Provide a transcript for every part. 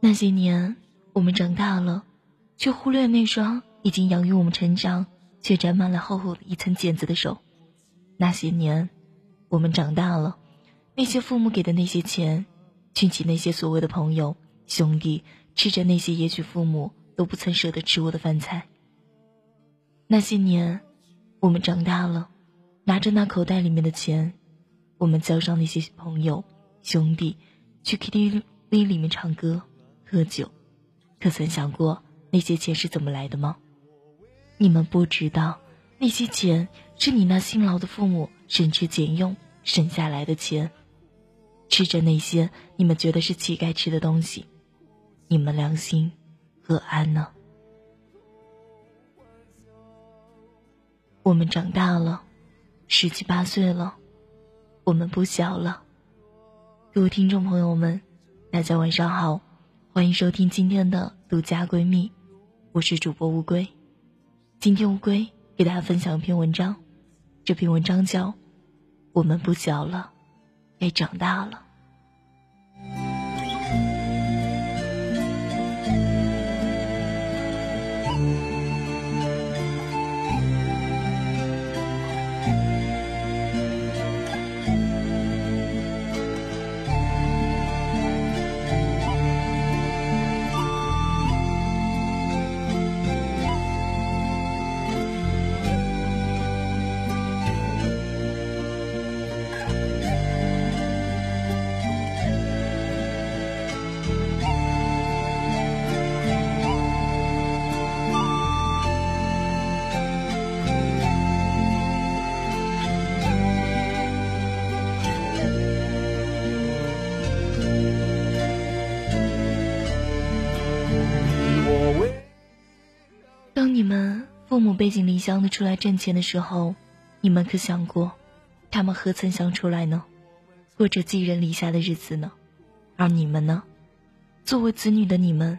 那些年，我们长大了，却忽略那双已经养育我们成长，却沾满了厚厚一层茧子的手。那些年，我们长大了，那些父母给的那些钱，娶起那些所谓的朋友、兄弟，吃着那些也许父母都不曾舍得吃过的饭菜。那些年，我们长大了，拿着那口袋里面的钱，我们叫上那些朋友、兄弟，去 KTV 里面唱歌。喝酒，可曾想过那些钱是怎么来的吗？你们不知道，那些钱是你那辛劳的父母省吃俭用省下来的钱。吃着那些你们觉得是乞丐吃的东西，你们良心何安呢？我们长大了，十七八岁了，我们不小了。各位听众朋友们，大家晚上好。欢迎收听今天的独家闺蜜，我是主播乌龟。今天乌龟给大家分享一篇文章，这篇文章叫《我们不小了，也长大了》。你们父母背井离乡的出来挣钱的时候，你们可想过，他们何曾想出来呢？过着寄人篱下的日子呢？而你们呢？作为子女的你们，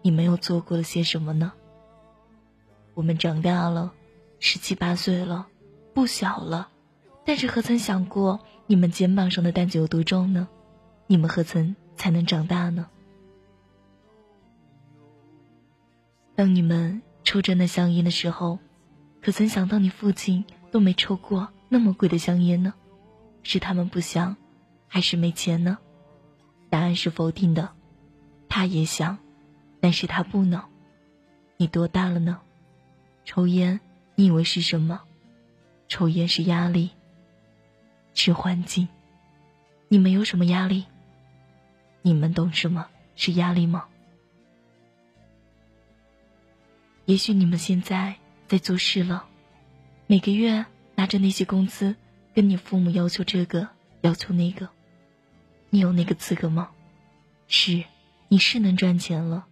你们又做过了些什么呢？我们长大了，十七八岁了，不小了，但是何曾想过你们肩膀上的担子有多重呢？你们何曾才能长大呢？当你们。抽着那香烟的时候，可曾想到你父亲都没抽过那么贵的香烟呢？是他们不想，还是没钱呢？答案是否定的。他也想，但是他不能。你多大了呢？抽烟，你以为是什么？抽烟是压力，是环境。你们有什么压力？你们懂什么是压力吗？也许你们现在在做事了，每个月拿着那些工资，跟你父母要求这个要求那个，你有那个资格吗？是，你是能赚钱了，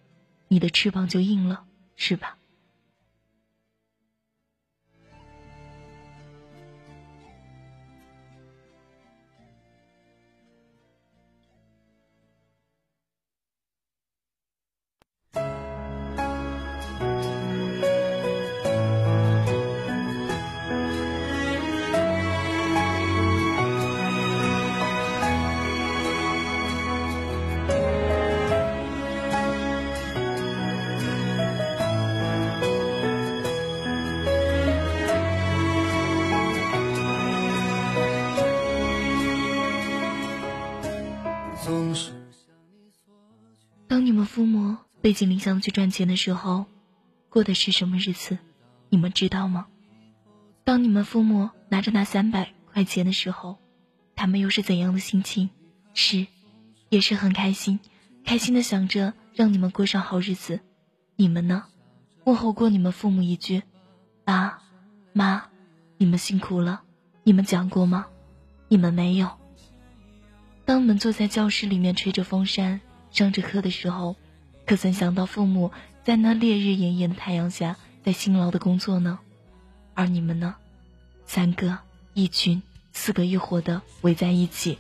你的翅膀就硬了，是吧？们父母背井离乡去赚钱的时候，过的是什么日子？你们知道吗？当你们父母拿着那三百块钱的时候，他们又是怎样的心情？是，也是很开心，开心的想着让你们过上好日子。你们呢？问候过你们父母一句：“爸妈，你们辛苦了。”你们讲过吗？你们没有。当我们坐在教室里面吹着风扇上着课的时候，可曾想到父母在那烈日炎炎的太阳下在辛劳的工作呢？而你们呢？三个一群，四个一伙的围在一起，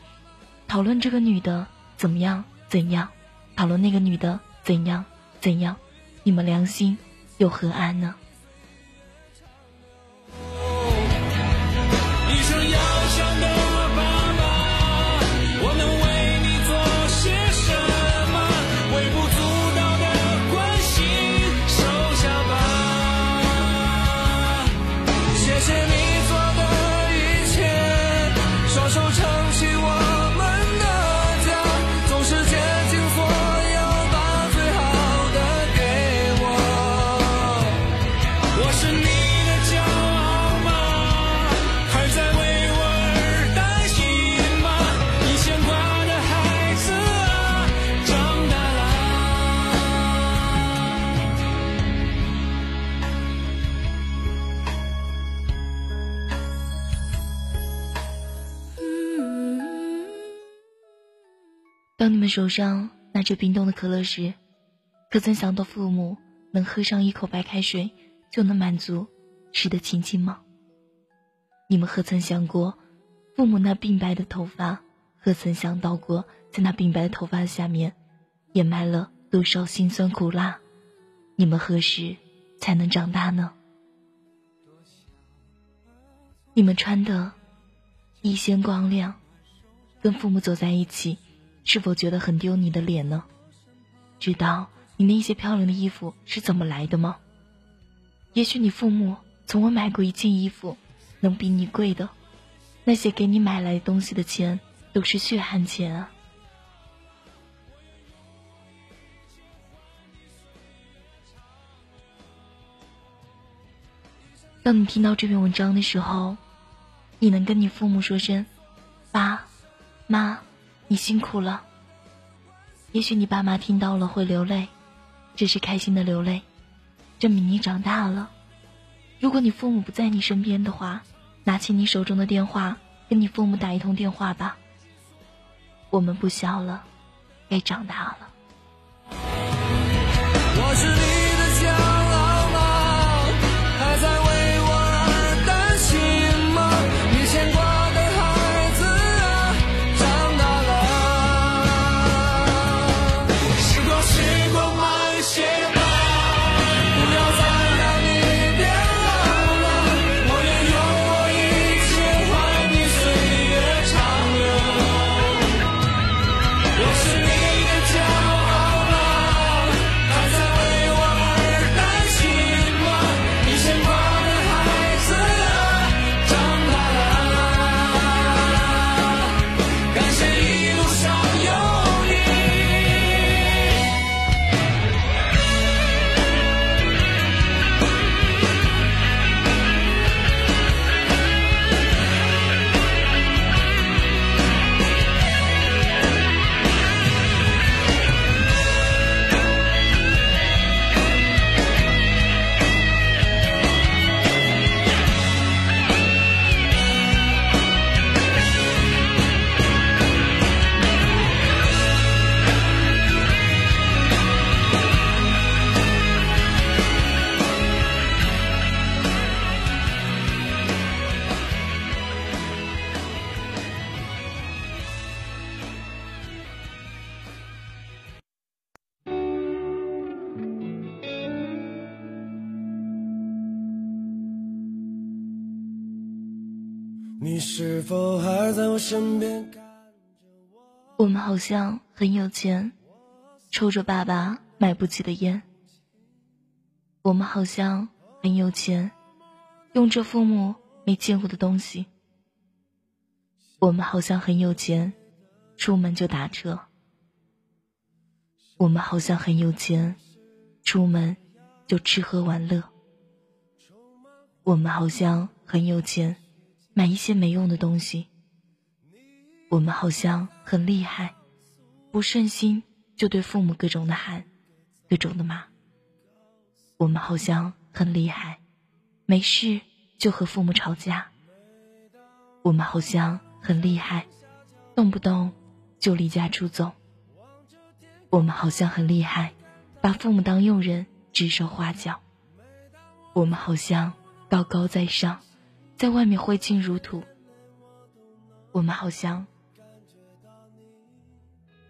讨论这个女的怎么样怎样，讨论那个女的怎样怎样，你们良心又何安呢？一生要当你们手上拿着冰冻的可乐时，可曾想到父母能喝上一口白开水就能满足时的情景吗？你们何曾想过，父母那鬓白的头发？何曾想到过，在那鬓白的头发下面，掩埋了多少辛酸苦辣？你们何时才能长大呢？你们穿的一鲜光亮，跟父母走在一起。是否觉得很丢你的脸呢？知道你那些漂亮的衣服是怎么来的吗？也许你父母从未买过一件衣服能比你贵的，那些给你买来东西的钱都是血汗钱啊！当你听到这篇文章的时候，你能跟你父母说声“爸妈”。你辛苦了。也许你爸妈听到了会流泪，只是开心的流泪，证明你长大了。如果你父母不在你身边的话，拿起你手中的电话，跟你父母打一通电话吧。我们不小了，该长大了。你是否还在我身边？我们好像很有钱，抽着爸爸买不起的烟。我们好像很有钱，用着父母没见过的东西。我们好像很有钱，出门就打车。我们好像很有钱，出门就吃喝玩乐。我们好像很有钱。买一些没用的东西，我们好像很厉害，不顺心就对父母各种的喊，各种的骂。我们好像很厉害，没事就和父母吵架。我们好像很厉害，动不动就离家出走。我们好像很厉害，把父母当佣人指手画脚。我们好像高高在上。在外面挥金如土，我们好像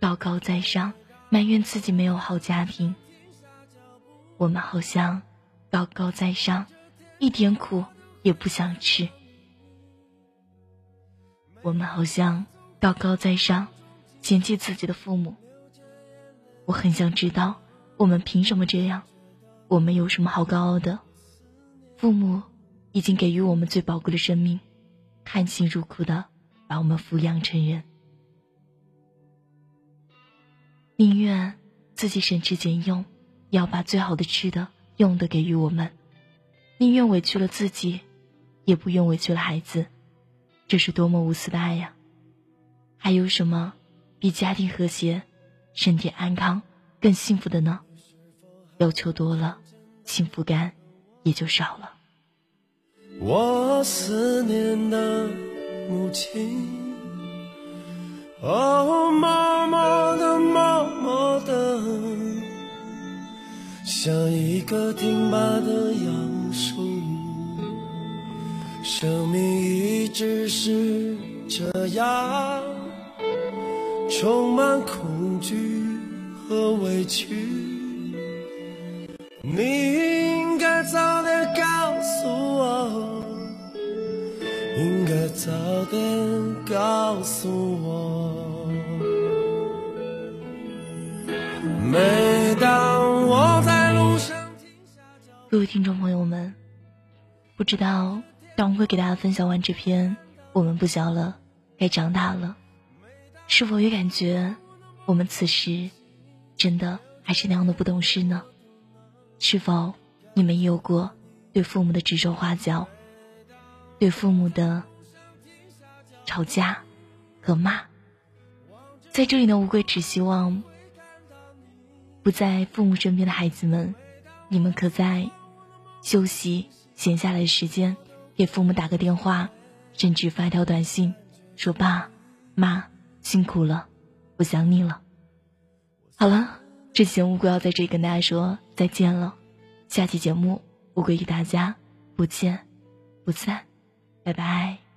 高高在上，埋怨自己没有好家庭。我们好像高高在上，一点苦也不想吃。我们好像高高在上，嫌弃自己的父母。我很想知道，我们凭什么这样？我们有什么好高傲的？父母已经给予我们最宝贵的生命，含辛茹苦的把我们抚养成人，宁愿自己省吃俭用，也要把最好的吃的、用的给予我们；宁愿委屈了自己，也不愿委屈了孩子。这是多么无私的爱呀！还有什么比家庭和谐、身体安康更幸福的呢？要求多了，幸福感也就少了。我思念的母亲，哦，默默的，默默的，像一个挺拔的杨树。生命一直是这样，充满恐惧和委屈。你早点告诉我。每当我在路上，各位听众朋友们，不知道。当我会给大家分享完这篇《我们不小了，该长大了》，是否也感觉我们此时真的还是那样的不懂事呢？是否你们也有过对父母的指手画脚、对父母的吵架和骂？在这里呢，乌龟只希望不在父母身边的孩子们，你们可在休息闲下来的时间。给父母打个电话，甚至发一条短信，说：“爸妈辛苦了，我想你了。”好了，这期节目乌龟要在这里跟大家说再见了。下期节目乌龟与大家不见不散，拜拜。